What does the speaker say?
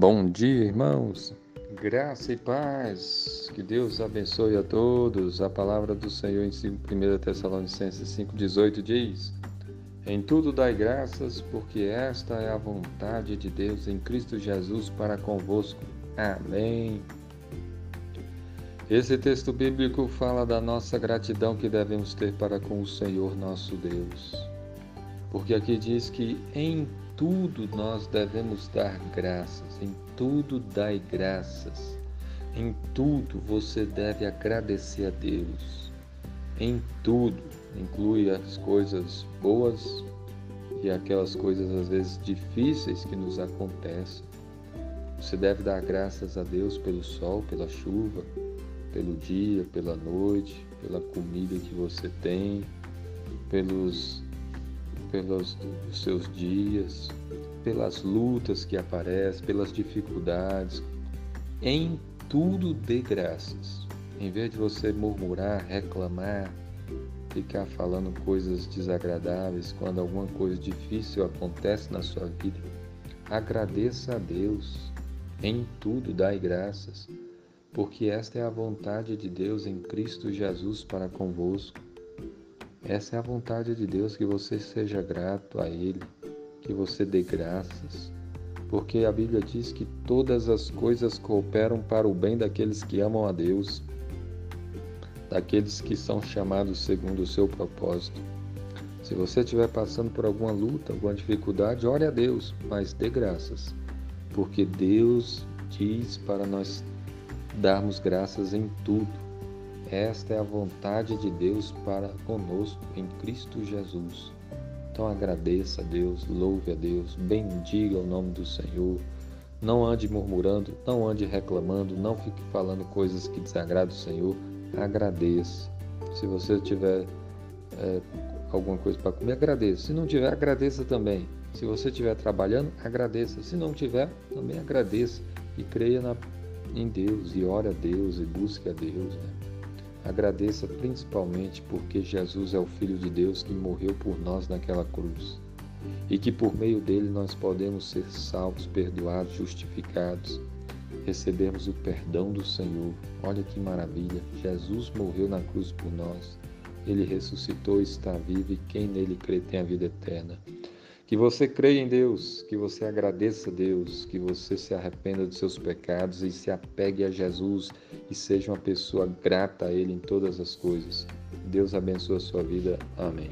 Bom dia, irmãos. Graça e paz. Que Deus abençoe a todos. A palavra do Senhor em 1 Tessalonicenses 5,18 diz: Em tudo dai graças, porque esta é a vontade de Deus em Cristo Jesus para convosco. Amém. Esse texto bíblico fala da nossa gratidão que devemos ter para com o Senhor nosso Deus. Porque aqui diz que em tudo nós devemos dar graças, em tudo dai graças, em tudo você deve agradecer a Deus, em tudo, inclui as coisas boas e aquelas coisas às vezes difíceis que nos acontecem. Você deve dar graças a Deus pelo sol, pela chuva, pelo dia, pela noite, pela comida que você tem, pelos pelos seus dias, pelas lutas que aparecem, pelas dificuldades. Em tudo dê graças. Em vez de você murmurar, reclamar, ficar falando coisas desagradáveis quando alguma coisa difícil acontece na sua vida, agradeça a Deus. Em tudo dai graças, porque esta é a vontade de Deus em Cristo Jesus para convosco. Essa é a vontade de Deus, que você seja grato a Ele, que você dê graças, porque a Bíblia diz que todas as coisas cooperam para o bem daqueles que amam a Deus, daqueles que são chamados segundo o seu propósito. Se você estiver passando por alguma luta, alguma dificuldade, ore a Deus, mas dê graças, porque Deus diz para nós darmos graças em tudo esta é a vontade de Deus para conosco em Cristo Jesus. Então agradeça a Deus, louve a Deus, bendiga o nome do Senhor. Não ande murmurando, não ande reclamando, não fique falando coisas que desagradam o Senhor. Agradeça. Se você tiver é, alguma coisa para comer, agradeça. Se não tiver, agradeça também. Se você estiver trabalhando, agradeça. Se não tiver, também agradeça. E creia na, em Deus, e ore a Deus, e busque a Deus. Né? Agradeça principalmente porque Jesus é o Filho de Deus que morreu por nós naquela cruz e que por meio dele nós podemos ser salvos, perdoados, justificados, recebemos o perdão do Senhor. Olha que maravilha! Jesus morreu na cruz por nós, ele ressuscitou, está vivo e quem nele crê tem a vida eterna. Que você creia em Deus, que você agradeça a Deus, que você se arrependa dos seus pecados e se apegue a Jesus e seja uma pessoa grata a Ele em todas as coisas. Deus abençoe a sua vida. Amém.